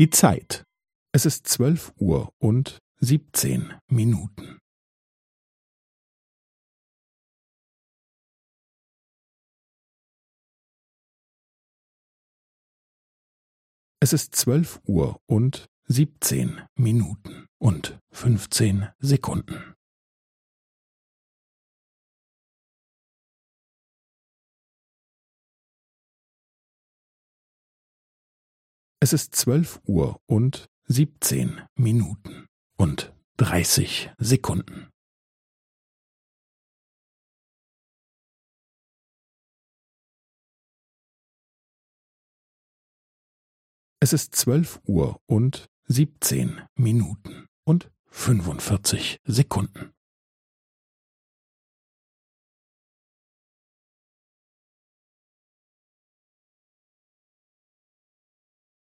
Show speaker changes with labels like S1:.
S1: Die Zeit. Es ist zwölf Uhr und siebzehn Minuten. Es ist zwölf Uhr und siebzehn Minuten und fünfzehn Sekunden. Es ist zwölf Uhr und siebzehn Minuten und dreißig Sekunden. Es ist zwölf Uhr und siebzehn Minuten und fünfundvierzig Sekunden.